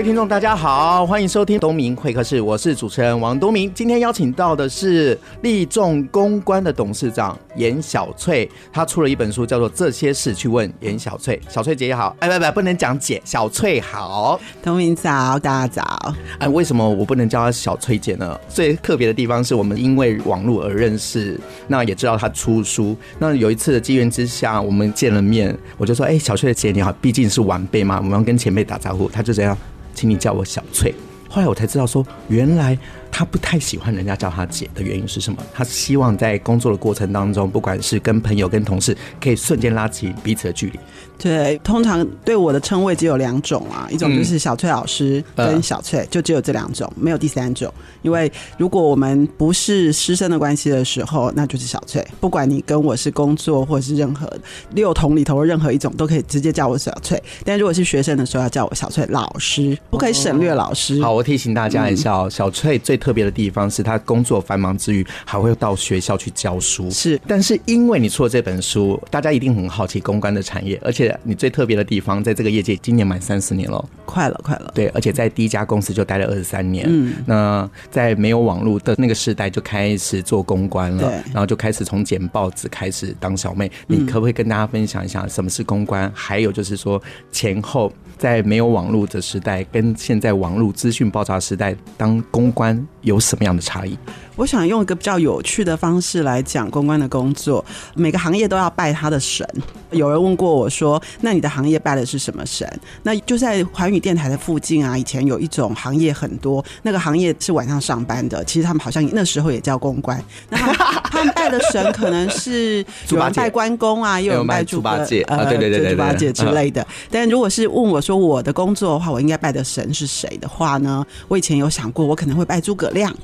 位听众，大家好，欢迎收听东明会客室，我是主持人王东明。今天邀请到的是立众公关的董事长严小翠，她出了一本书，叫做《这些事去问严小翠》。小翠姐姐好，哎，不不，不能讲姐，小翠好。东明早，大家早。哎，为什么我不能叫她小翠姐呢？最特别的地方是我们因为网络而认识，那也知道她出书。那有一次的机缘之下，我们见了面，我就说：“哎，小翠姐你好，毕竟是晚辈嘛，我们要跟前辈打招呼。”她就这样。请你叫我小翠。后来我才知道，说原来他不太喜欢人家叫他姐的原因是什么？他希望在工作的过程当中，不管是跟朋友、跟同事，可以瞬间拉起彼此的距离。对，通常对我的称谓只有两种啊，一种就是小翠老师跟小翠，就只有这两种，没有第三种。因为如果我们不是师生的关系的时候，那就是小翠。不管你跟我是工作或者是任何六同里头的任何一种，都可以直接叫我小翠。但如果是学生的时候，要叫我小翠老师，不可以省略老师。好，我提醒大家一下，嗯、小翠最特别的地方是她工作繁忙之余，还会到学校去教书。是，但是因为你出了这本书，大家一定很好奇公关的产业，而且。你最特别的地方，在这个业界今年满三十年了，快了，快了。对，而且在第一家公司就待了二十三年。嗯，那在没有网络的那个时代就开始做公关了，对，然后就开始从剪报纸开始当小妹。你可不可以跟大家分享一下什么是公关？还有就是说前后在没有网络的时代跟现在网络资讯爆炸时代当公关有什么样的差异？我想用一个比较有趣的方式来讲公关的工作。每个行业都要拜他的神。有人问过我说：“那你的行业拜的是什么神？”那就在环宇电台的附近啊。以前有一种行业很多，那个行业是晚上上班的。其实他们好像那时候也叫公关。那他们，拜的神可能是有人拜关公啊，又有人拜猪八戒，呃，对对对对，猪八戒之类的。但如果是问我说我的工作的话，我应该拜的神是谁的话呢？我以前有想过，我可能会拜诸葛亮。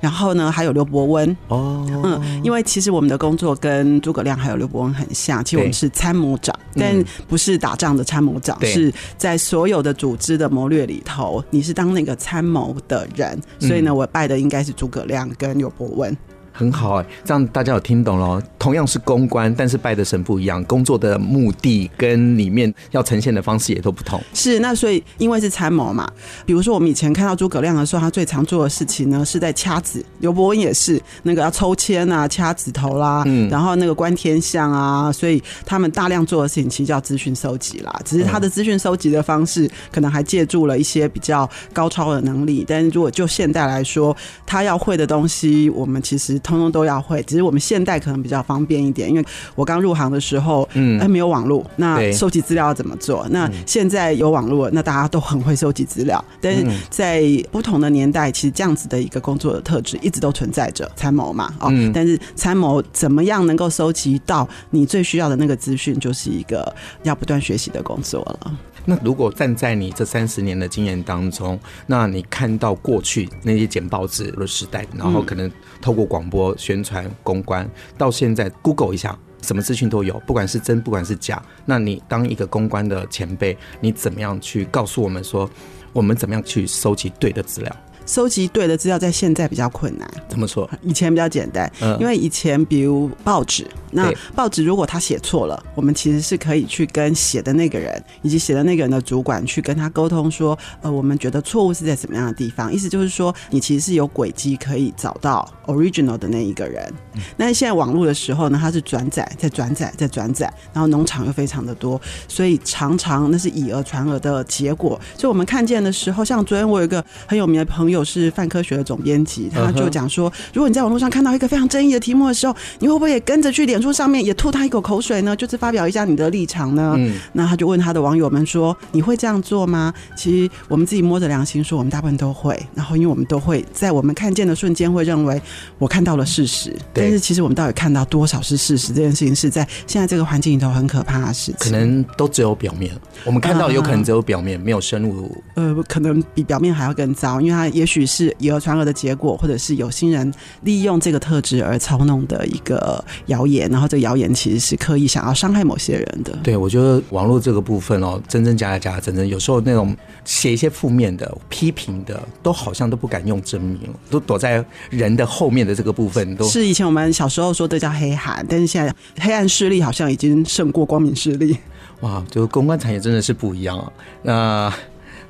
然后呢，还有。刘伯温。哦，嗯，因为其实我们的工作跟诸葛亮还有刘伯温很像，其实我们是参谋长，但不是打仗的参谋长，是在所有的组织的谋略里头，你是当那个参谋的人，所以呢，我拜的应该是诸葛亮跟刘伯温。很好哎、欸，这样大家有听懂了。同样是公关，但是拜的神不一样，工作的目的跟里面要呈现的方式也都不同。是，那所以因为是参谋嘛，比如说我们以前看到诸葛亮的时候，他最常做的事情呢是在掐指；刘伯温也是那个要抽签啊、掐指头啦，嗯，然后那个观天象啊，所以他们大量做的事情其实叫资讯收集啦。只是他的资讯收集的方式可能还借助了一些比较高超的能力，但是如果就现代来说，他要会的东西，我们其实。通通都要会，只是我们现代可能比较方便一点，因为我刚入行的时候，嗯，还没有网络，那收集资料要怎么做？那现在有网络，那大家都很会收集资料，但是在不同的年代，其实这样子的一个工作的特质一直都存在着。参谋嘛，哦，但是参谋怎么样能够收集到你最需要的那个资讯，就是一个要不断学习的工作了。那如果站在你这三十年的经验当中，那你看到过去那些剪报纸的时代，然后可能透过广播我宣传公关，到现在 Google 一下，什么资讯都有，不管是真，不管是假。那你当一个公关的前辈，你怎么样去告诉我们说，我们怎么样去收集对的资料？收集对的资料在现在比较困难。怎么说？以前比较简单，因为以前比如报纸。那报纸如果他写错了，我们其实是可以去跟写的那个人以及写的那个人的主管去跟他沟通说，呃，我们觉得错误是在什么样的地方？意思就是说，你其实是有轨迹可以找到 original 的那一个人。那现在网络的时候呢，它是转载再转载再转载，然后农场又非常的多，所以常常那是以讹传讹的结果。所以我们看见的时候，像昨天我有一个很有名的朋友是范科学的总编辑，他就讲说，如果你在网络上看到一个非常争议的题目的时候，你会不会也跟着去脸书上面也吐他一口口水呢？就是发表一下你的立场呢？嗯，那他就问他的网友们说：“你会这样做吗？”其实我们自己摸着良心说，我们大部分都会。然后，因为我们都会在我们看见的瞬间会认为我看到了事实，但是其实我们到底看到多少是事实？这件事情是在现在这个环境里头很可怕的事情。可能都只有表面，我们看到有可能只有表面，没有深入。呃，可能比表面还要更糟，因为他也许是以讹传讹的结果，或者是有心人利用这个特质而操弄的一个谣言，然后这个谣言其实是刻意想要伤害某些人的。对，我觉得网络这个部分哦，真真假假，假真真，有时候那种写一些负面的、批评的，都好像都不敢用真名，都躲在人的后面的这个部分。都是以前我们小时候说的叫黑函，但是现在黑暗势力好像已经胜过光明势力。哇，就公关产业真的是不一样啊！那。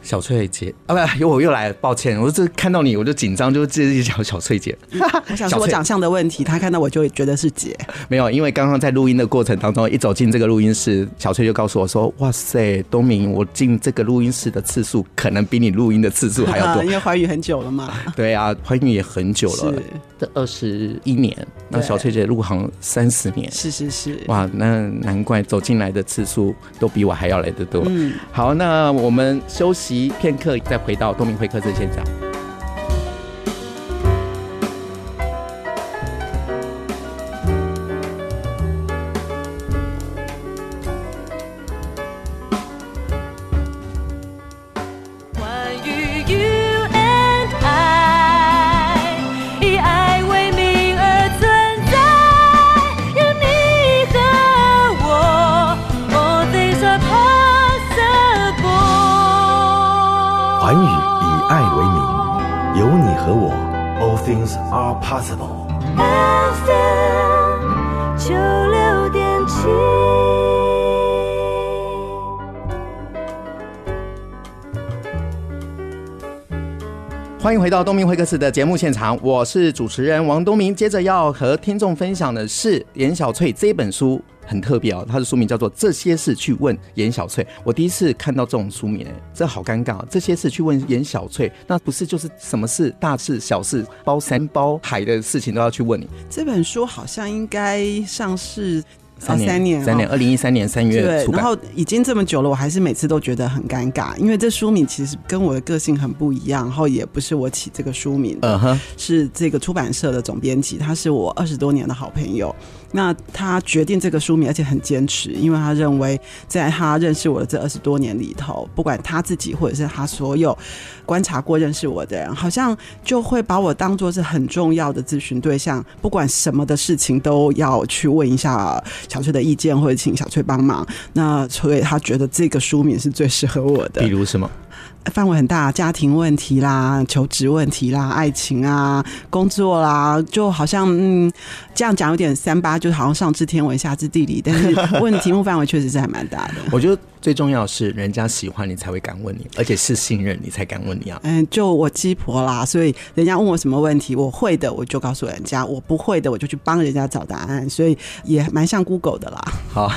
小翠姐啊，不，又我又来了，抱歉，我这看到你我就紧张，就直接叫小翠姐。我想说我长相的问题，他看到我就会觉得是姐。没有，因为刚刚在录音的过程当中，一走进这个录音室，小翠就告诉我说：“哇塞，东明，我进这个录音室的次数可能比你录音的次数还要多。”因为怀孕很久了嘛。对啊，怀孕也很久了，这二十一年。那小翠姐入行三十年，是是是。哇，那难怪走进来的次数都比我还要来得多。嗯，好，那我们休息。片刻，再回到东明会客室现场。到东明会客室的节目现场，我是主持人王东明。接着要和听众分享的是严小翠这本书很特别哦，它的书名叫做《这些事去问严小翠》。我第一次看到这种书名，哎，这好尴尬。这些事去问严小翠，那不是就是什么事，大事小事，包山包海的事情都要去问你？这本书好像应该上市。三年，三年，三年，二零一三年三月对，然后已经这么久了，我还是每次都觉得很尴尬，因为这书名其实跟我的个性很不一样，然后也不是我起这个书名的，嗯哼，是这个出版社的总编辑，他是我二十多年的好朋友。那他决定这个书名，而且很坚持，因为他认为，在他认识我的这二十多年里头，不管他自己或者是他所有观察过认识我的人，好像就会把我当做是很重要的咨询对象，不管什么的事情都要去问一下小翠的意见，或者请小翠帮忙。那所以他觉得这个书名是最适合我的。比如什么？范围很大，家庭问题啦，求职问题啦，爱情啊，工作啦，就好像嗯，这样讲有点三八，就好像上知天文下知地理，但是问题目范围确实是还蛮大的。我觉得最重要是，人家喜欢你才会敢问你，而且是信任你才敢问你啊。嗯，就我鸡婆啦，所以人家问我什么问题，我会的我就告诉人家，我不会的我就去帮人家找答案，所以也蛮像 Google 的啦。好。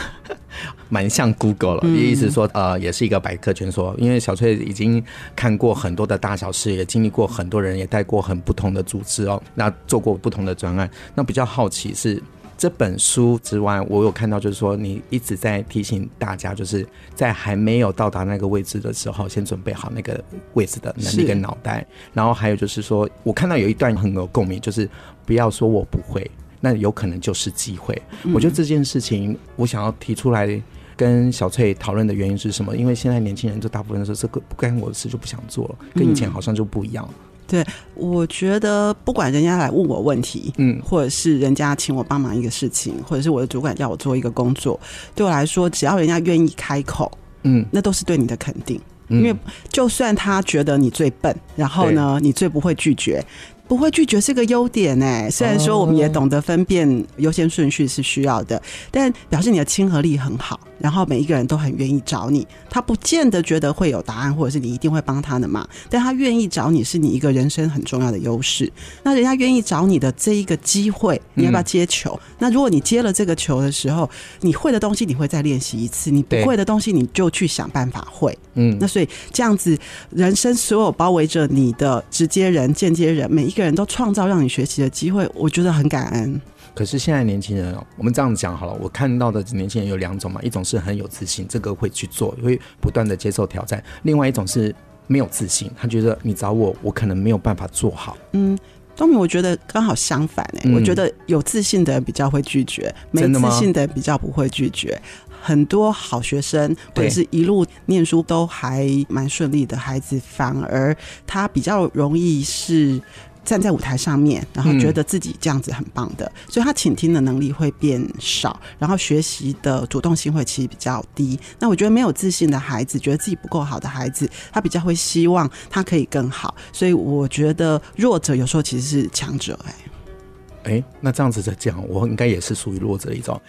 蛮像 Google 了，意思是说，呃，也是一个百科全说。因为小翠已经看过很多的大小事，也经历过很多人，也带过很不同的组织哦，那做过不同的专案。那比较好奇是这本书之外，我有看到就是说，你一直在提醒大家，就是在还没有到达那个位置的时候，先准备好那个位置的能力跟脑袋。然后还有就是说，我看到有一段很有共鸣，就是不要说我不会。那有可能就是机会。我觉得这件事情，我想要提出来跟小翠讨论的原因是什么？因为现在年轻人就大部分说这个不干我的事就不想做了，跟以前好像就不一样。对，我觉得不管人家来问我问题，嗯，或者是人家请我帮忙一个事情，或者是我的主管叫我做一个工作，对我来说，只要人家愿意开口，嗯，那都是对你的肯定。因为就算他觉得你最笨，然后呢，你最不会拒绝。不会拒绝是个优点哎，虽然说我们也懂得分辨优先顺序是需要的，但表示你的亲和力很好，然后每一个人都很愿意找你。他不见得觉得会有答案，或者是你一定会帮他的嘛，但他愿意找你是你一个人生很重要的优势。那人家愿意找你的这一个机会，你要不要接球？嗯、那如果你接了这个球的时候，你会的东西你会再练习一次，你不会的东西你就去想办法会。嗯，那所以这样子，人生所有包围着你的直接人、间接人，每一个。人都创造让你学习的机会，我觉得很感恩。可是现在年轻人哦，我们这样讲好了，我看到的年轻人有两种嘛，一种是很有自信，这个会去做，会不断的接受挑战；另外一种是没有自信，他觉得你找我，我可能没有办法做好。嗯，东明，我觉得刚好相反哎、欸，嗯、我觉得有自信的人比较会拒绝，没自信的人比较不会拒绝。很多好学生或者是一路念书都还蛮顺利的孩子，反而他比较容易是。站在舞台上面，然后觉得自己这样子很棒的，嗯、所以他倾听的能力会变少，然后学习的主动性会其实比较低。那我觉得没有自信的孩子，觉得自己不够好的孩子，他比较会希望他可以更好。所以我觉得弱者有时候其实是强者、欸。哎，哎，那这样子在讲，我应该也是属于弱者的一种。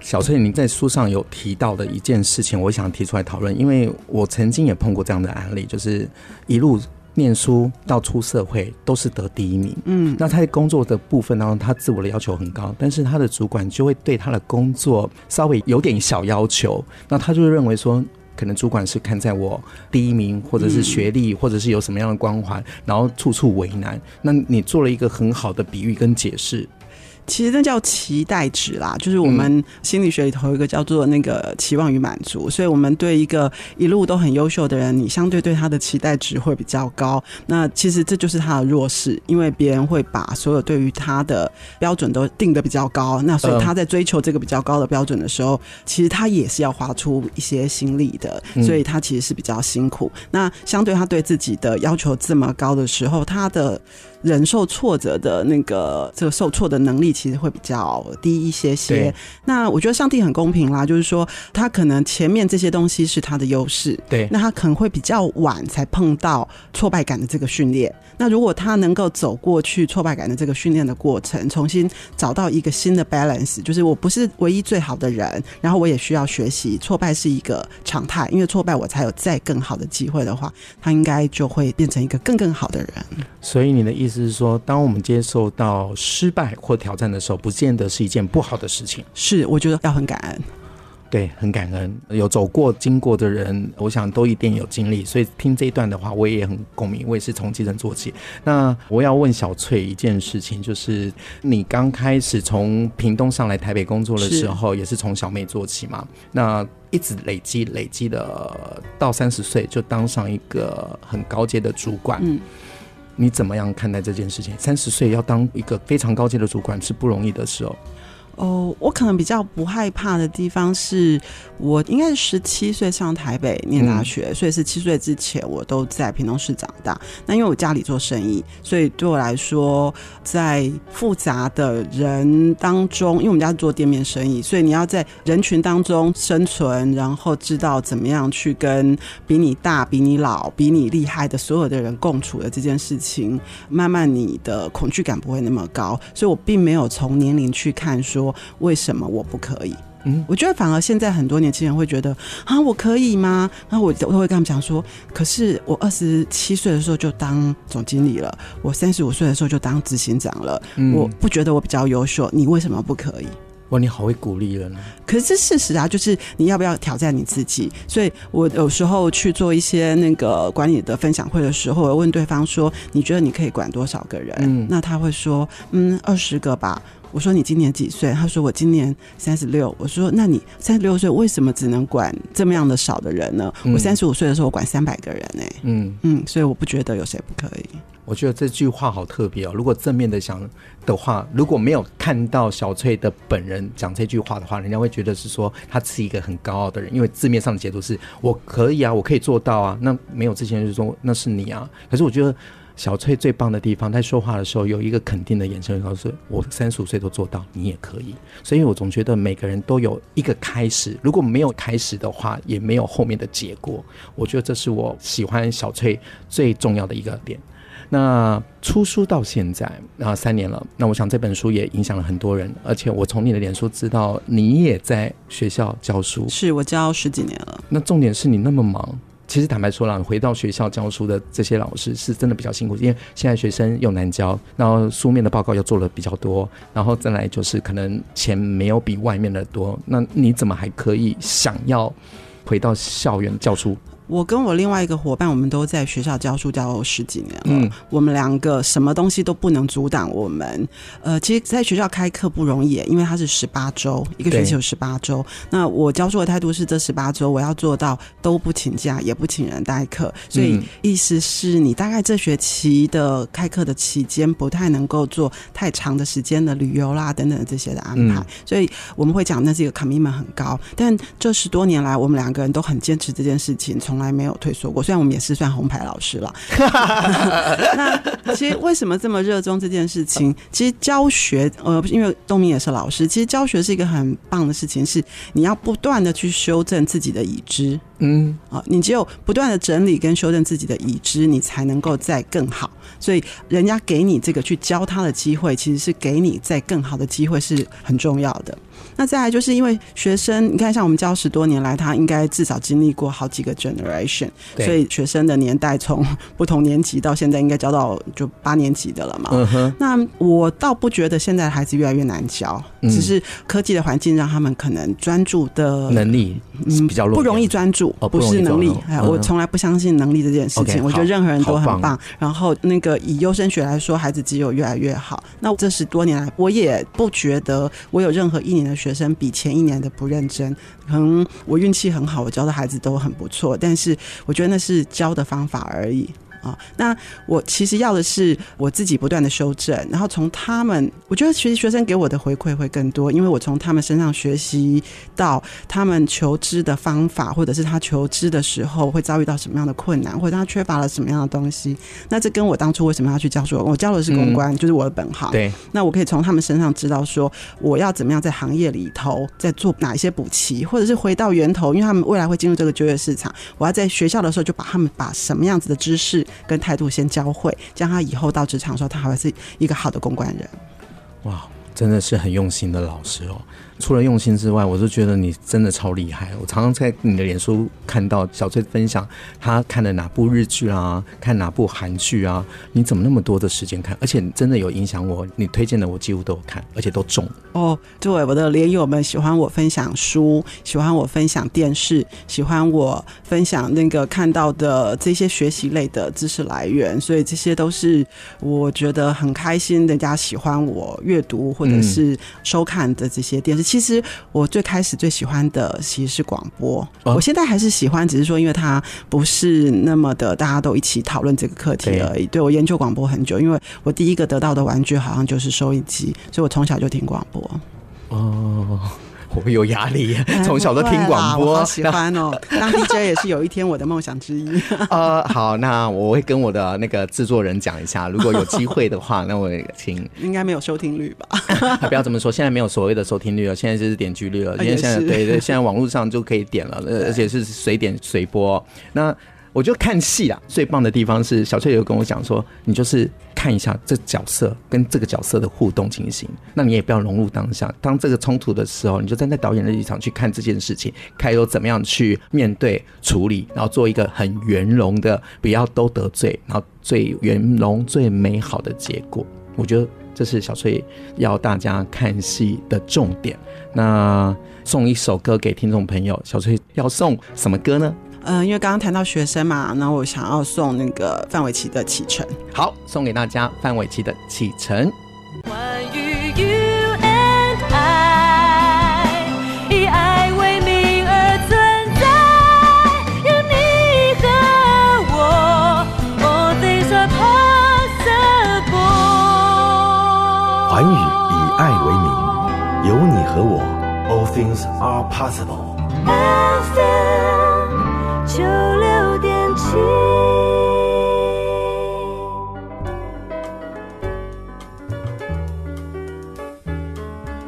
小翠，您在书上有提到的一件事情，我想提出来讨论，因为我曾经也碰过这样的案例，就是一路。念书到出社会都是得第一名，嗯，那他在工作的部分当中，他自我的要求很高，但是他的主管就会对他的工作稍微有点小要求，那他就会认为说，可能主管是看在我第一名，或者是学历，或者是有什么样的光环，然后处处为难。那你做了一个很好的比喻跟解释。其实那叫期待值啦，就是我们心理学里头有一个叫做那个期望与满足，所以我们对一个一路都很优秀的人，你相对对他的期待值会比较高。那其实这就是他的弱势，因为别人会把所有对于他的标准都定得比较高，那所以他在追求这个比较高的标准的时候，其实他也是要花出一些心力的，所以他其实是比较辛苦。那相对他对自己的要求这么高的时候，他的。忍受挫折的那个这个受挫的能力其实会比较低一些些。那我觉得上帝很公平啦，就是说他可能前面这些东西是他的优势，对，那他可能会比较晚才碰到挫败感的这个训练。那如果他能够走过去挫败感的这个训练的过程，重新找到一个新的 balance，就是我不是唯一最好的人，然后我也需要学习，挫败是一个常态，因为挫败我才有再更好的机会的话，他应该就会变成一个更更好的人。所以你的意思是说，当我们接受到失败或挑战的时候，不见得是一件不好的事情。是，我觉得要很感恩。对，很感恩有走过、经过的人，我想都一定有经历。所以听这一段的话，我也很共鸣。我也是从基层做起。那我要问小翠一件事情，就是你刚开始从屏东上来台北工作的时候，是也是从小妹做起嘛？那一直累积、累积的到三十岁就当上一个很高阶的主管。嗯，你怎么样看待这件事情？三十岁要当一个非常高阶的主管是不容易的事哦。哦，我可能比较不害怕的地方是，我应该是十七岁上台北念大学，所以十七岁之前我都在屏东市长大。那因为我家里做生意，所以对我来说，在复杂的人当中，因为我们家是做店面生意，所以你要在人群当中生存，然后知道怎么样去跟比你大、比你老、比你厉害的所有的人共处的这件事情，慢慢你的恐惧感不会那么高。所以我并没有从年龄去看说。说为什么我不可以？嗯，我觉得反而现在很多年轻人会觉得啊，我可以吗？然后我我会跟他们讲说，可是我二十七岁的时候就当总经理了，我三十五岁的时候就当执行长了，嗯，我不觉得我比较优秀，你为什么不可以？哇，你好会鼓励人呢。可是这事实啊，就是你要不要挑战你自己？所以我有时候去做一些那个管理的分享会的时候，我问对方说，你觉得你可以管多少个人？嗯，那他会说，嗯，二十个吧。我说你今年几岁？他说我今年三十六。我说那你三十六岁为什么只能管这么样的少的人呢？嗯、我三十五岁的时候我管三百个人呢、欸。嗯嗯，所以我不觉得有谁不可以。我觉得这句话好特别哦。如果正面的想的话，如果没有看到小翠的本人讲这句话的话，人家会觉得是说他是一个很高傲的人，因为字面上的解读是我可以啊，我可以做到啊。那没有之前就是说那是你啊。可是我觉得。小翠最棒的地方，在说话的时候有一个肯定的眼神，告诉我三十五岁都做到，你也可以。所以我总觉得每个人都有一个开始，如果没有开始的话，也没有后面的结果。我觉得这是我喜欢小翠最重要的一个点。那出书到现在啊三年了，那我想这本书也影响了很多人，而且我从你的脸书知道你也在学校教书，是我教十几年了。那重点是你那么忙。其实坦白说了，回到学校教书的这些老师是真的比较辛苦，因为现在学生又难教，然后书面的报告又做了比较多，然后再来就是可能钱没有比外面的多。那你怎么还可以想要回到校园教书？我跟我另外一个伙伴，我们都在学校教书教十几年了。嗯，我们两个什么东西都不能阻挡我们。呃，其实在学校开课不容易，因为它是十八周，一个学期有十八周。那我教书的态度是，这十八周我要做到都不请假，也不请人代课。所以意思是你大概这学期的开课的期间，不太能够做太长的时间的旅游啦等等这些的安排。嗯、所以我们会讲，那是一个 commitment 很高。但这十多年来，我们两个人都很坚持这件事情，从来没有退缩过。虽然我们也是算红牌老师了。那其实为什么这么热衷这件事情？其实教学，呃，因为东明也是老师，其实教学是一个很棒的事情，是你要不断的去修正自己的已知。嗯，啊，你只有不断的整理跟修正自己的已知，你才能够再更好。所以，人家给你这个去教他的机会，其实是给你再更好的机会，是很重要的。那再来就是因为学生，你看像我们教十多年来，他应该至少经历过好几个 generation，所以学生的年代从不同年级到现在，应该教到就八年级的了嘛。那我倒不觉得现在的孩子越来越难教，只是科技的环境让他们可能专注的能力嗯比较弱，不容易专注，不是能力。哎，我从来不相信能力这件事情，我觉得任何人都很棒。然后那个以优生学来说，孩子只有越来越好。那这十多年来，我也不觉得我有任何一年的。学生比前一年的不认真，可能我运气很好，我教的孩子都很不错，但是我觉得那是教的方法而已。啊、哦，那我其实要的是我自己不断的修正，然后从他们，我觉得其实学生给我的回馈会更多，因为我从他们身上学习到他们求知的方法，或者是他求知的时候会遭遇到什么样的困难，或者他缺乏了什么样的东西。那这跟我当初为什么要去教书，我教的是公关，嗯、就是我的本行。对，那我可以从他们身上知道说，我要怎么样在行业里头在做哪一些补齐，或者是回到源头，因为他们未来会进入这个就业市场，我要在学校的时候就把他们把什么样子的知识。跟态度先教会，这样他以后到职场的时候，他还会是一个好的公关人。哇，真的是很用心的老师哦。除了用心之外，我就觉得你真的超厉害。我常常在你的脸书看到小翠分享她看了哪部日剧啊，看哪部韩剧啊。你怎么那么多的时间看？而且真的有影响我，你推荐的我几乎都有看，而且都中。哦，对，我的连友们喜欢我分享书，喜欢我分享电视，喜欢我分享那个看到的这些学习类的知识来源，所以这些都是我觉得很开心，人家喜欢我阅读或者是收看的这些电视。其实我最开始最喜欢的其实是广播，我现在还是喜欢，只是说因为它不是那么的大家都一起讨论这个课题而已。对，我研究广播很久，因为我第一个得到的玩具好像就是收音机，所以我从小就听广播。哦。我会有压力，从小都听广播，好喜欢哦。当 DJ 也是有一天我的梦想之一。呃，好，那我会跟我的那个制作人讲一下，如果有机会的话，那我也请。应该没有收听率吧？不要这么说，现在没有所谓的收听率了，现在就是点击率了。因为现在对对，现在网络上就可以点了，而且是随点随播。那。我就看戏啊，最棒的地方是小翠有跟我讲说，你就是看一下这角色跟这个角色的互动情形，那你也不要融入当下。当这个冲突的时候，你就站在导演的立场去看这件事情，看有怎么样去面对处理，然后做一个很圆融的，不要都得罪，然后最圆融、最美好的结果。我觉得这是小翠要大家看戏的重点。那送一首歌给听众朋友，小翠要送什么歌呢？嗯，因为刚刚谈到学生嘛，那我想要送那个范玮琪的《启程》。好，送给大家范玮琪的《启程》。关于 you and I，以爱为名而存在，有你和我，all things are possible。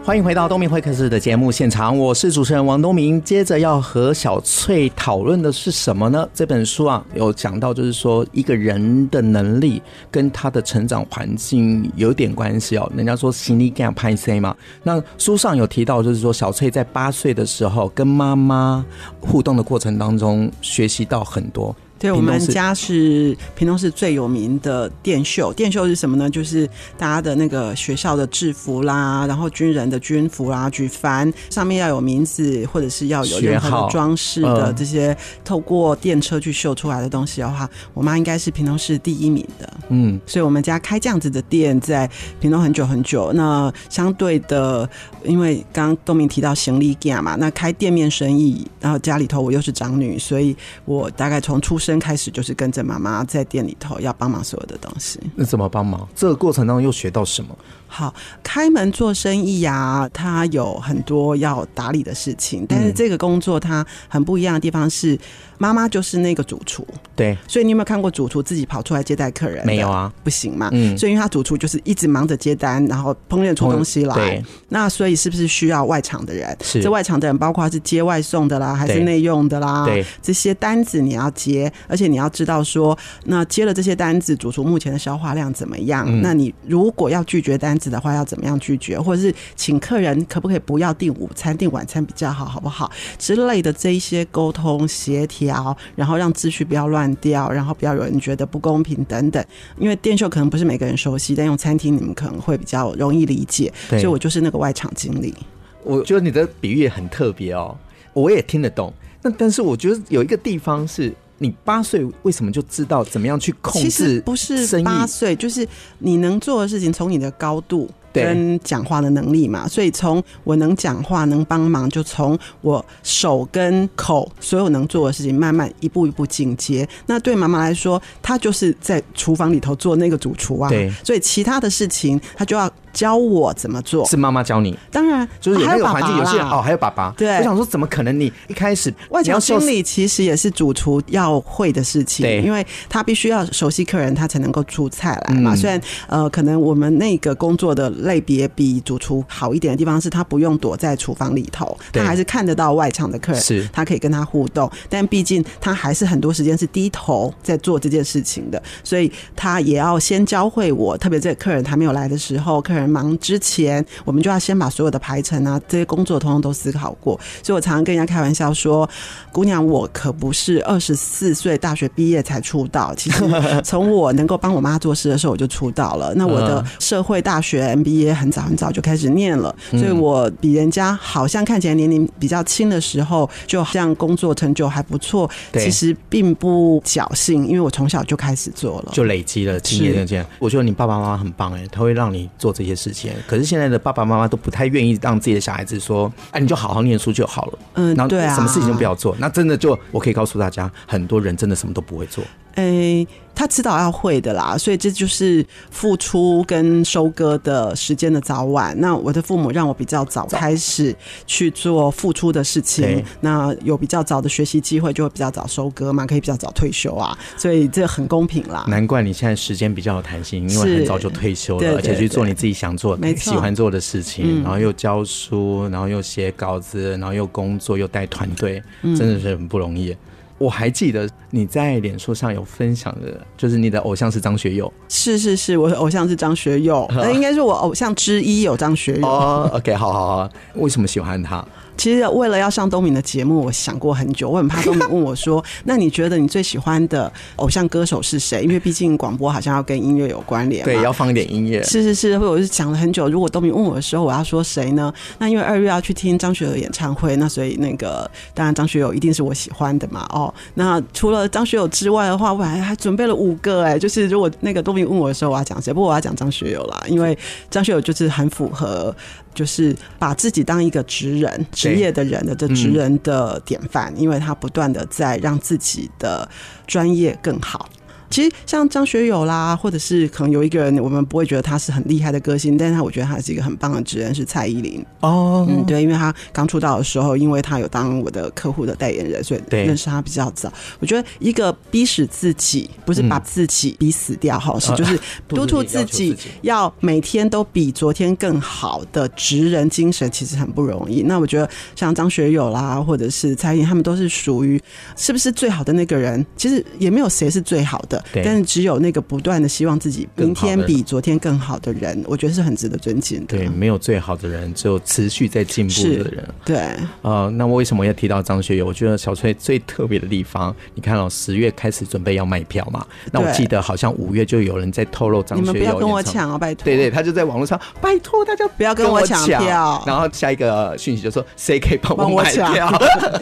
欢迎回到东明会客室的节目现场，我是主持人王东明。接着要和小翠讨论的是什么呢？这本书啊，有讲到，就是说一个人的能力跟他的成长环境有点关系哦。人家说心理 gap 拍 C 嘛，那书上有提到，就是说小翠在八岁的时候跟妈妈互动的过程当中学习到很多。对，我们家是屏东市最有名的电绣。电绣是什么呢？就是大家的那个学校的制服啦，然后军人的军服啦，举帆上面要有名字，或者是要有任何的装饰的这些，透过电车去绣出来的东西的话，我妈应该是屏东市第一名的。嗯，所以我们家开这样子的店，在屏东很久很久。那相对的，因为刚刚东明提到行李架嘛，那开店面生意，然后家里头我又是长女，所以我大概从出生开始就是跟着妈妈在店里头要帮忙所有的东西。那怎么帮忙？这个过程当中又学到什么？好，开门做生意呀、啊，它有很多要打理的事情，但是这个工作它很不一样的地方是。妈妈就是那个主厨，对，所以你有没有看过主厨自己跑出来接待客人？没有啊，不行嘛。嗯，所以因为他主厨就是一直忙着接单，然后烹饪出东西来。对，那所以是不是需要外场的人？是，这外场的人包括是接外送的啦，还是内用的啦？对，这些单子你要接，而且你要知道说，那接了这些单子，主厨目前的消化量怎么样？嗯、那你如果要拒绝单子的话，要怎么样拒绝？或者是请客人可不可以不要订午餐，订晚餐比较好，好不好？之类的这一些沟通协调。然后让秩序不要乱掉，然后不要有人觉得不公平等等。因为电秀可能不是每个人熟悉，但用餐厅你们可能会比较容易理解。所以我就是那个外场经理。我觉得你的比喻也很特别哦，我也听得懂。那但是我觉得有一个地方是你八岁为什么就知道怎么样去控制？其实不是八岁，就是你能做的事情，从你的高度。跟讲话的能力嘛，所以从我能讲话能帮忙，就从我手跟口所有能做的事情，慢慢一步一步进阶。那对妈妈来说，她就是在厨房里头做那个主厨啊，对，所以其他的事情她就要。教我怎么做？是妈妈教你？当然，就是有那个环境，有些人哦，还有爸爸。对，我想说，怎么可能？你一开始外场经理其实也是主厨要会的事情，对，因为他必须要熟悉客人，他才能够出菜来嘛。虽然呃，可能我们那个工作的类别比主厨好一点的地方是，他不用躲在厨房里头，他还是看得到外场的客人，是他可以跟他互动。但毕竟他还是很多时间是低头在做这件事情的，所以他也要先教会我。特别在客人还没有来的时候，客人。忙之前，我们就要先把所有的排程啊，这些工作通通都思考过。所以我常常跟人家开玩笑说：“姑娘，我可不是二十四岁大学毕业才出道。其实从我能够帮我妈做事的时候，我就出道了。那我的 社会大学 MBA 很早很早就开始念了，所以我比人家好像看起来年龄比较轻的时候，就好像工作成就还不错。其实并不侥幸，因为我从小就开始做了，就累积了经验。这样，我觉得你爸爸妈妈很棒哎，他会让你做这些。事情，可是现在的爸爸妈妈都不太愿意让自己的小孩子说：“哎，你就好好念书就好了。”嗯，然后什么事情都不要做。那真的就，我可以告诉大家，很多人真的什么都不会做。哎。他迟早要会的啦，所以这就是付出跟收割的时间的早晚。那我的父母让我比较早开始去做付出的事情，那有比较早的学习机会，就会比较早收割嘛，可以比较早退休啊，所以这很公平啦。难怪你现在时间比较有弹性，因为很早就退休了，而且去做你自己想做、喜欢做的事情，然后又教书，然后又写稿子，然后又工作又带团队，真的是很不容易。我还记得你在脸书上有分享的，就是你的偶像是张学友。是是是，我的偶像是张学友，那 应该是我偶像之一，有张学友。哦，OK，好好好，为什么喜欢他？其实为了要上东明的节目，我想过很久。我很怕东明问我说：“ 那你觉得你最喜欢的偶像歌手是谁？”因为毕竟广播好像要跟音乐有关联，对，要放一点音乐。是是是，我是想了很久。如果东明问我的时候，我要说谁呢？那因为二月要去听张学友演唱会，那所以那个当然张学友一定是我喜欢的嘛。哦，那除了张学友之外的话，我还还准备了五个哎、欸，就是如果那个东明问我的时候，我要讲谁？不过我要讲张学友啦，因为张学友就是很符合。就是把自己当一个职人、职业的人的这职人的典范，因为他不断的在让自己的专业更好。其实像张学友啦，或者是可能有一个人，我们不会觉得他是很厉害的歌星，但是他我觉得他是一个很棒的职人，是蔡依林。哦，嗯，对，因为他刚出道的时候，因为他有当我的客户的代言人，所以认识他比较早。我觉得一个逼死自己，不是把自己逼死掉，好是就是督促自己 要每天都比昨天更好的职人精神，其实很不容易。那我觉得像张学友啦，或者是蔡依林，他们都是属于是不是最好的那个人？其实也没有谁是最好的。对但是只有那个不断的希望自己明天比昨天更好的人，我觉得是很值得尊敬的。对，没有最好的人，只有持续在进步的人。对，呃，那我为什么要提到张学友？我觉得小崔最特别的地方，你看到、哦、十月开始准备要卖票嘛？那我记得好像五月就有人在透露张学友，你们不要跟我抢哦，拜托。对对，他就在网络上拜托大家不要跟我抢票。然后下一个讯息就说，谁可以帮我买票？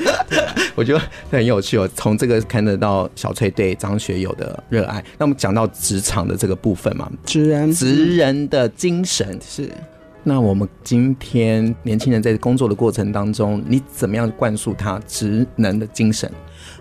我觉得很有趣哦，从这个看得到小崔对张学友的热爱。那我们讲到职场的这个部分嘛，职人职人的精神是。那我们今天年轻人在工作的过程当中，你怎么样灌输他职能的精神？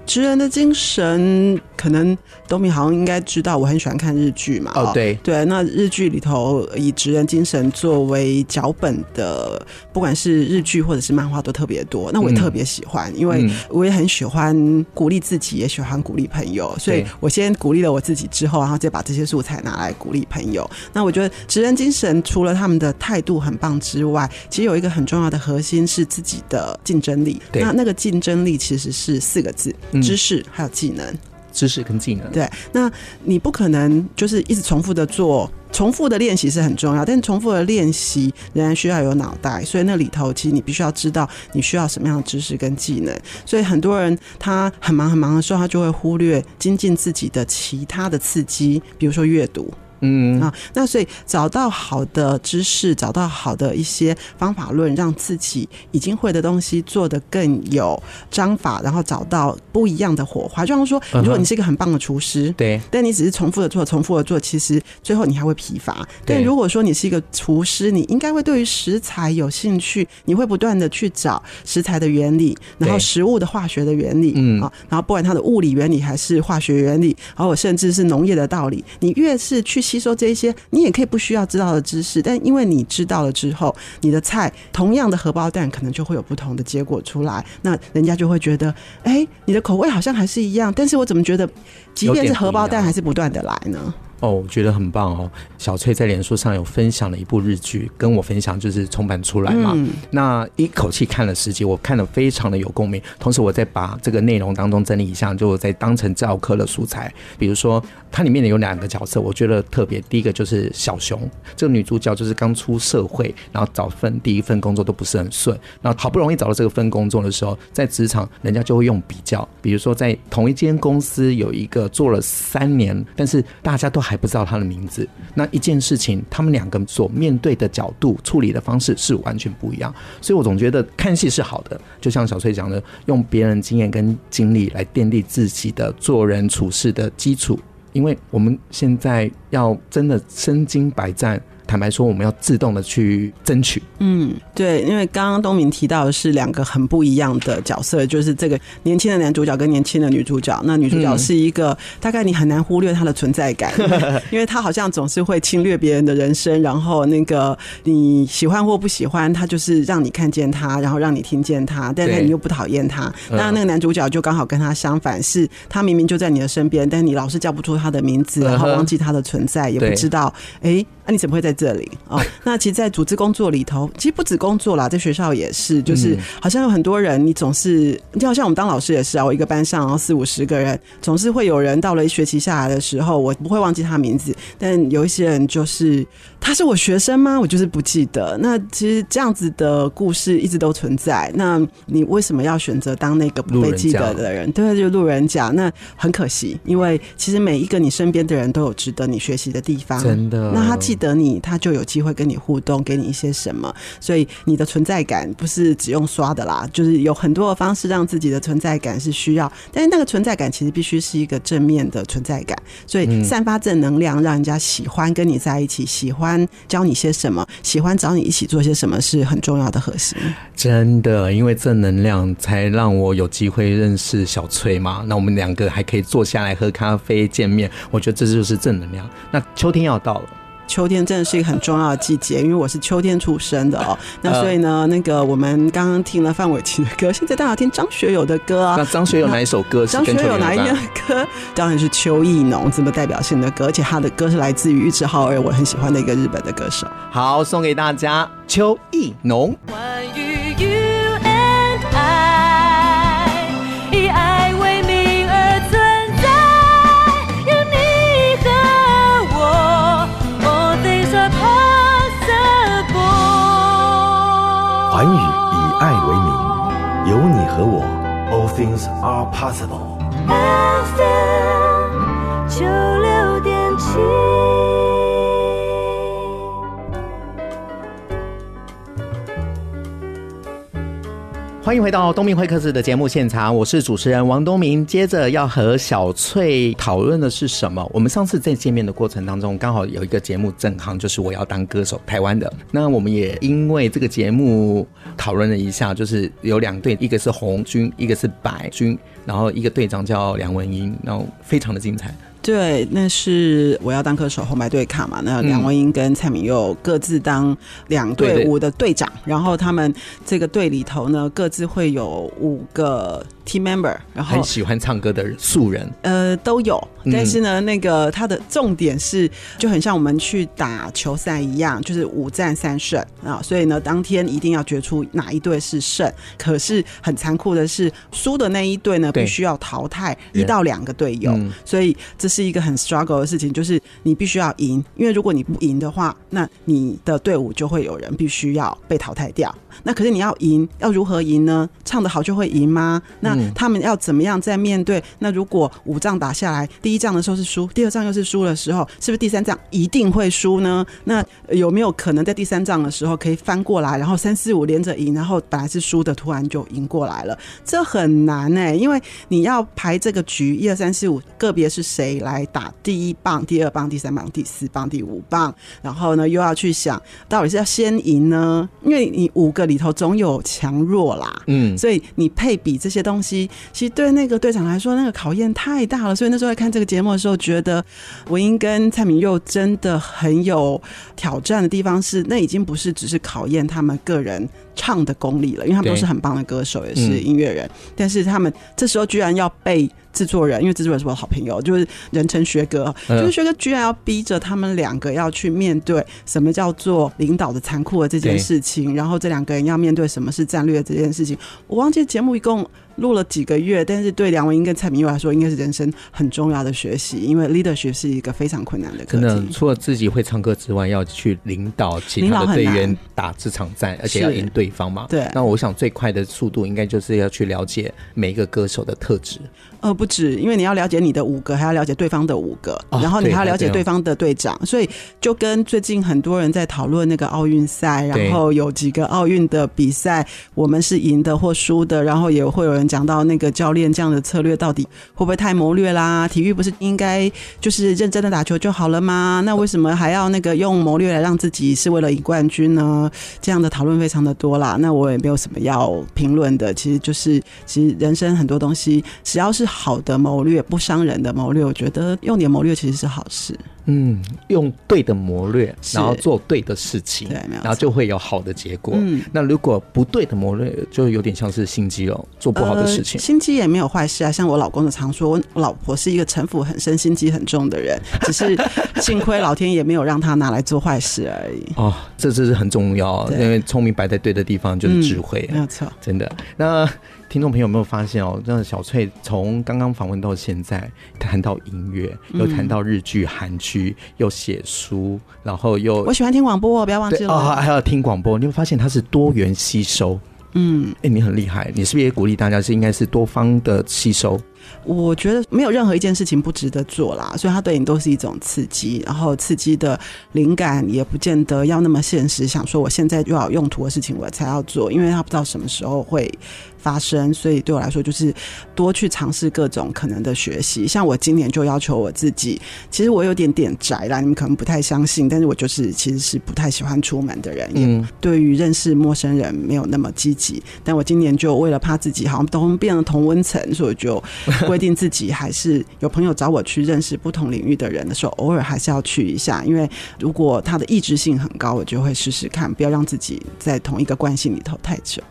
职人的精神，可能东明好像应该知道，我很喜欢看日剧嘛。哦，对对，那日剧里头以职人精神作为脚本的，不管是日剧或者是漫画都特别多。那我也特别喜欢，嗯，因为我也很喜欢鼓励自己，也喜欢鼓励朋友，所以我先鼓励了我自己之后，然后再把这些素材拿来鼓励朋友。那我觉得职人精神除了他们的态度很棒之外，其实有一个很重要的核心是自己的竞争力。那那个竞争力其实是四个字。知识还有技能，知识跟技能。对，那你不可能就是一直重复的做，重复的练习是很重要，但重复的练习仍然需要有脑袋，所以那里头其实你必须要知道你需要什么样的知识跟技能。所以很多人他很忙很忙的时候，他就会忽略精进自己的其他的刺激，比如说阅读。嗯啊，那所以找到好的知识，找到好的一些方法论，让自己已经会的东西做得更有章法，然后找到不一样的火花。就像说，如果你是一个很棒的厨师，对、uh-huh，但你只是重复的做，重复的做，其实最后你还会疲乏。但如果说你是一个厨师，你应该会对于食材有兴趣，你会不断的去找食材的原理，然后食物的化学的原理，嗯啊，然后不管它的物理原理还是化学原理，然后甚至是农业的道理，你越是去。吸收这一些，你也可以不需要知道的知识，但因为你知道了之后，你的菜同样的荷包蛋可能就会有不同的结果出来，那人家就会觉得，哎，你的口味好像还是一样，但是我怎么觉得，即便是荷包蛋，还是不断的来呢？哦，我觉得很棒哦。小翠在脸书上有分享了一部日剧，跟我分享就是重版出来嘛。嗯、那一口气看了十集，我看了非常的有共鸣。同时，我再把这个内容当中整理一下，就再当成教科的素材。比如说，它里面有两个角色，我觉得特别。第一个就是小熊，这个女主角就是刚出社会，然后找份第一份工作都不是很顺，然后好不容易找到这个份工作的时候，在职场人家就会用比较，比如说在同一间公司有一个做了三年，但是大家都还。还不知道他的名字，那一件事情，他们两个所面对的角度、处理的方式是完全不一样，所以我总觉得看戏是好的，就像小崔讲的，用别人经验跟经历来奠定自己的做人处事的基础，因为我们现在要真的身经百战。坦白说，我们要自动的去争取。嗯，对，因为刚刚东明提到的是两个很不一样的角色，就是这个年轻的男主角跟年轻的女主角。那女主角是一个、嗯、大概你很难忽略她的存在感，因为她好像总是会侵略别人的人生，然后那个你喜欢或不喜欢，她就是让你看见她，然后让你听见她，但是你又不讨厌她。那那个男主角就刚好跟她相反，是他明明就在你的身边，但你老是叫不出他的名字，然后忘记他的存在，也不知道哎。那、啊、你怎么会在这里啊、哦？那其实，在组织工作里头，其实不止工作啦，在学校也是，就是好像有很多人，你总是，就好像我们当老师也是啊，我一个班上然后四五十个人，总是会有人到了一学期下来的时候，我不会忘记他名字，但有一些人就是。他是我学生吗？我就是不记得。那其实这样子的故事一直都存在。那你为什么要选择当那个不被记得的人？人对，就路人甲。那很可惜，因为其实每一个你身边的人都有值得你学习的地方。真的。那他记得你，他就有机会跟你互动，给你一些什么。所以你的存在感不是只用刷的啦，就是有很多的方式让自己的存在感是需要。但是那个存在感其实必须是一个正面的存在感，所以散发正能量，让人家喜欢跟你在一起，喜欢。教你些什么？喜欢找你一起做些什么是很重要的核心。真的，因为正能量才让我有机会认识小崔嘛。那我们两个还可以坐下来喝咖啡见面，我觉得这就是正能量。那秋天要到了。秋天真的是一个很重要的季节，因为我是秋天出生的哦。那所以呢，那个我们刚刚听了范玮琪的歌，现在大家要听张学友的歌啊。那张学友哪一首歌？张学友哪一首歌？当然是《秋意浓》这么代表性的歌，而且他的歌是来自于玉置浩二，我很喜欢的一个日本的歌手。好，送给大家《秋意浓》。possible。FM 九六点七。欢迎回到东明会客室的节目现场，我是主持人王东明。接着要和小翠讨论的是什么？我们上次在见面的过程当中，刚好有一个节目正夯，就是我要当歌手，台湾的。那我们也因为这个节目讨论了一下，就是有两队，一个是红军，一个是白军，然后一个队长叫梁文英，然后非常的精彩。对，那是我要当歌手红白对卡嘛？那梁文英跟蔡明佑各自当两队伍的队长，然后他们这个队里头呢，各自会有五个。Team member，然后很喜欢唱歌的素人，呃，都有。但是呢，嗯、那个他的重点是，就很像我们去打球赛一样，就是五战三胜啊。所以呢，当天一定要决出哪一队是胜。可是很残酷的是，输的那一队呢，必须要淘汰一到两个队友。所以这是一个很 struggle 的事情，就是你必须要赢，因为如果你不赢的话，那你的队伍就会有人必须要被淘汰掉。那可是你要赢，要如何赢呢？唱得好就会赢吗？那他们要怎么样在面对？那如果五仗打下来，第一仗的时候是输，第二仗又是输的时候，是不是第三仗一定会输呢？那有没有可能在第三仗的时候可以翻过来，然后三四五连着赢，然后本来是输的，突然就赢过来了？这很难哎、欸，因为你要排这个局，一二三四五，个别是谁来打第一棒、第二棒、第三棒、第四棒、第五棒，然后呢又要去想到底是要先赢呢？因为你五个里头总有强弱啦，嗯，所以你配比这些东西。其实对那个队长来说，那个考验太大了。所以那时候在看这个节目的时候，觉得文英跟蔡明佑真的很有挑战的地方是，那已经不是只是考验他们个人唱的功力了，因为他们都是很棒的歌手，也是音乐人。但是他们这时候居然要被制作人，因为制作人是我的好朋友，就是人称学哥，就是学哥居然要逼着他们两个要去面对什么叫做领导的残酷的这件事情，然后这两个人要面对什么是战略这件事情。我忘记节目一共。录了几个月，但是对梁文音跟蔡明佑来说，应该是人生很重要的学习，因为 leadership 是一个非常困难的课题。真的，除了自己会唱歌之外，要去领导其他的队员打这场战，而且要赢对方嘛。对。那我想最快的速度，应该就是要去了解每一个歌手的特质。呃，不止，因为你要了解你的五个，还要了解对方的五个，哦、然后你还要了解对方的队长，所以就跟最近很多人在讨论那个奥运赛，然后有几个奥运的比赛，我们是赢的或输的，然后也会有人讲到那个教练这样的策略到底会不会太谋略啦？体育不是应该就是认真的打球就好了吗？那为什么还要那个用谋略来让自己是为了赢冠军呢？这样的讨论非常的多啦，那我也没有什么要评论的，其实就是其实人生很多东西，只要是。好的谋略，不伤人的谋略，我觉得用点谋略其实是好事。嗯，用对的谋略，然后做对的事情，然后就会有好的结果。嗯，那如果不对的谋略，就有点像是心机了，做不好的事情。呃、心机也没有坏事啊，像我老公就常说，我老婆是一个城府很深、心机很重的人，只是幸亏老天爷没有让他拿来做坏事而已。哦，这这是很重要，因为聪明摆在对的地方就是智慧，嗯、没有错，真的。那听众朋友有没有发现哦？真的小翠从刚刚访问到现在，谈到音乐，又谈到日剧、韩剧。又写书，然后又我喜欢听广播，不要忘记了。哦，还要听广播，你会发现它是多元吸收。嗯，哎，你很厉害，你是不是也鼓励大家是应该是多方的吸收？我觉得没有任何一件事情不值得做啦，所以它对你都是一种刺激，然后刺激的灵感也不见得要那么现实，想说我现在就要有用途的事情我才要做，因为他不知道什么时候会发生，所以对我来说就是多去尝试各种可能的学习。像我今年就要求我自己，其实我有点点宅啦，你们可能不太相信，但是我就是其实是不太喜欢出门的人，嗯，对于认识陌生人没有那么积极。但我今年就为了怕自己好像都变了同温层，所以我就规定自己还是有朋友找我去认识不同领域的人的时候，偶尔还是要去一下，因为如果他的意志性很高，我就会试试看，不要让自己在同一个惯性里头太久。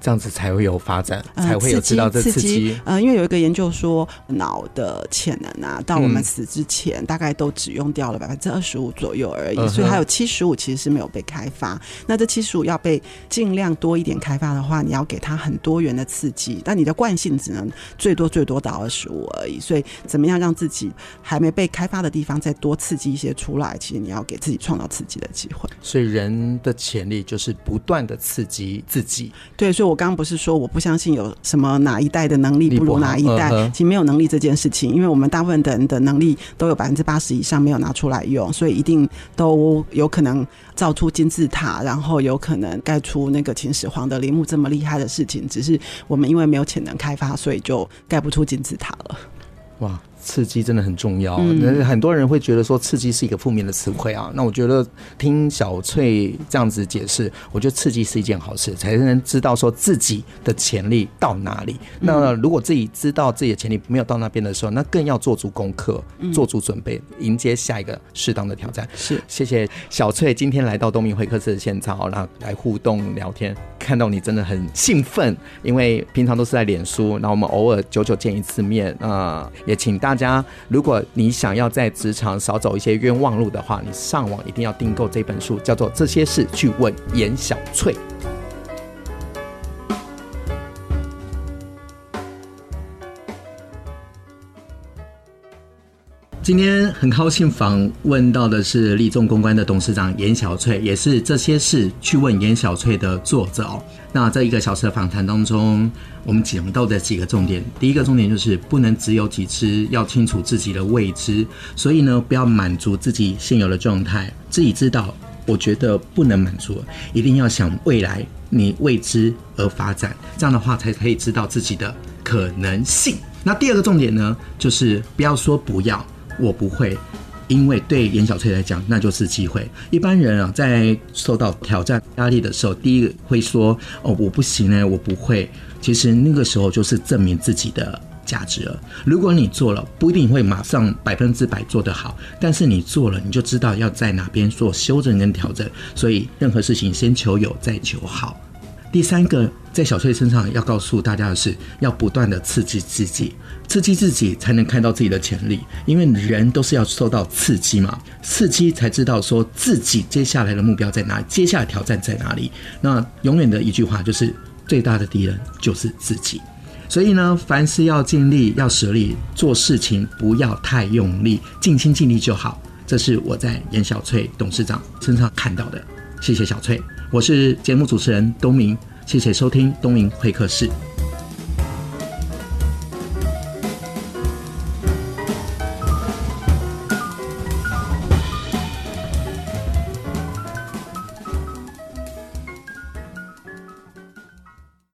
这样子才会有发展，呃、才会有知道这刺激。刺激呃，因为有一个研究说，脑的潜能啊，到我们死之前，大概都只用掉了百分之二十五左右而已，嗯、所以还有七十五其实是没有被开发。那这七十五要被尽量多一点开发的话，你要给它很多元的刺激，但你的惯性只能最多最多到二十五而已。所以，怎么样让自己还没被开发的地方再多刺激一些出来？其实你要给自己创造刺激的机会。所以，人的潜力就是不断的刺激自己。对，所以我。刚刚不是说我不相信有什么哪一代的能力不如哪一代，其实没有能力这件事情，因为我们大部分的人的能力都有百分之八十以上没有拿出来用，所以一定都有可能造出金字塔，然后有可能盖出那个秦始皇的陵墓这么厉害的事情，只是我们因为没有潜能开发，所以就盖不出金字塔了。哇。刺激真的很重要，嗯，很多人会觉得说刺激是一个负面的词汇啊。那我觉得听小翠这样子解释，我觉得刺激是一件好事，才能知道说自己的潜力到哪里。那如果自己知道自己的潜力没有到那边的时候，那更要做足功课，做足准备，迎接下一个适当的挑战。是，谢谢小翠今天来到东明会客室的现场，然后来互动聊天，看到你真的很兴奋，因为平常都是在脸书，然后我们偶尔久久见一次面啊，也请大。家，如果你想要在职场少走一些冤枉路的话，你上网一定要订购这本书，叫做《这些事去问颜小翠》。今天很高兴访问到的是立众公关的董事长颜小翠，也是《这些事去问颜小翠》的作者哦。那在一个小时的访谈当中，我们讲到的几个重点，第一个重点就是不能只有几只，要清楚自己的未知。所以呢，不要满足自己现有的状态，自己知道，我觉得不能满足，一定要想未来你未知而发展，这样的话才可以知道自己的可能性。那第二个重点呢，就是不要说不要，我不会。因为对颜小翠来讲，那就是机会。一般人啊，在受到挑战压力的时候，第一个会说：“哦，我不行呢，我不会。”其实那个时候就是证明自己的价值了。如果你做了，不一定会马上百分之百做得好，但是你做了，你就知道要在哪边做修正跟调整。所以，任何事情先求有，再求好。第三个，在小翠身上要告诉大家的是，要不断的刺激自己。刺激自己才能看到自己的潜力，因为人都是要受到刺激嘛，刺激才知道说自己接下来的目标在哪里，接下来挑战在哪里。那永远的一句话就是，最大的敌人就是自己。所以呢，凡事要尽力，要舍力，做事情不要太用力，尽心尽力就好。这是我在颜小翠董事长身上看到的。谢谢小翠，我是节目主持人东明，谢谢收听东明会客室。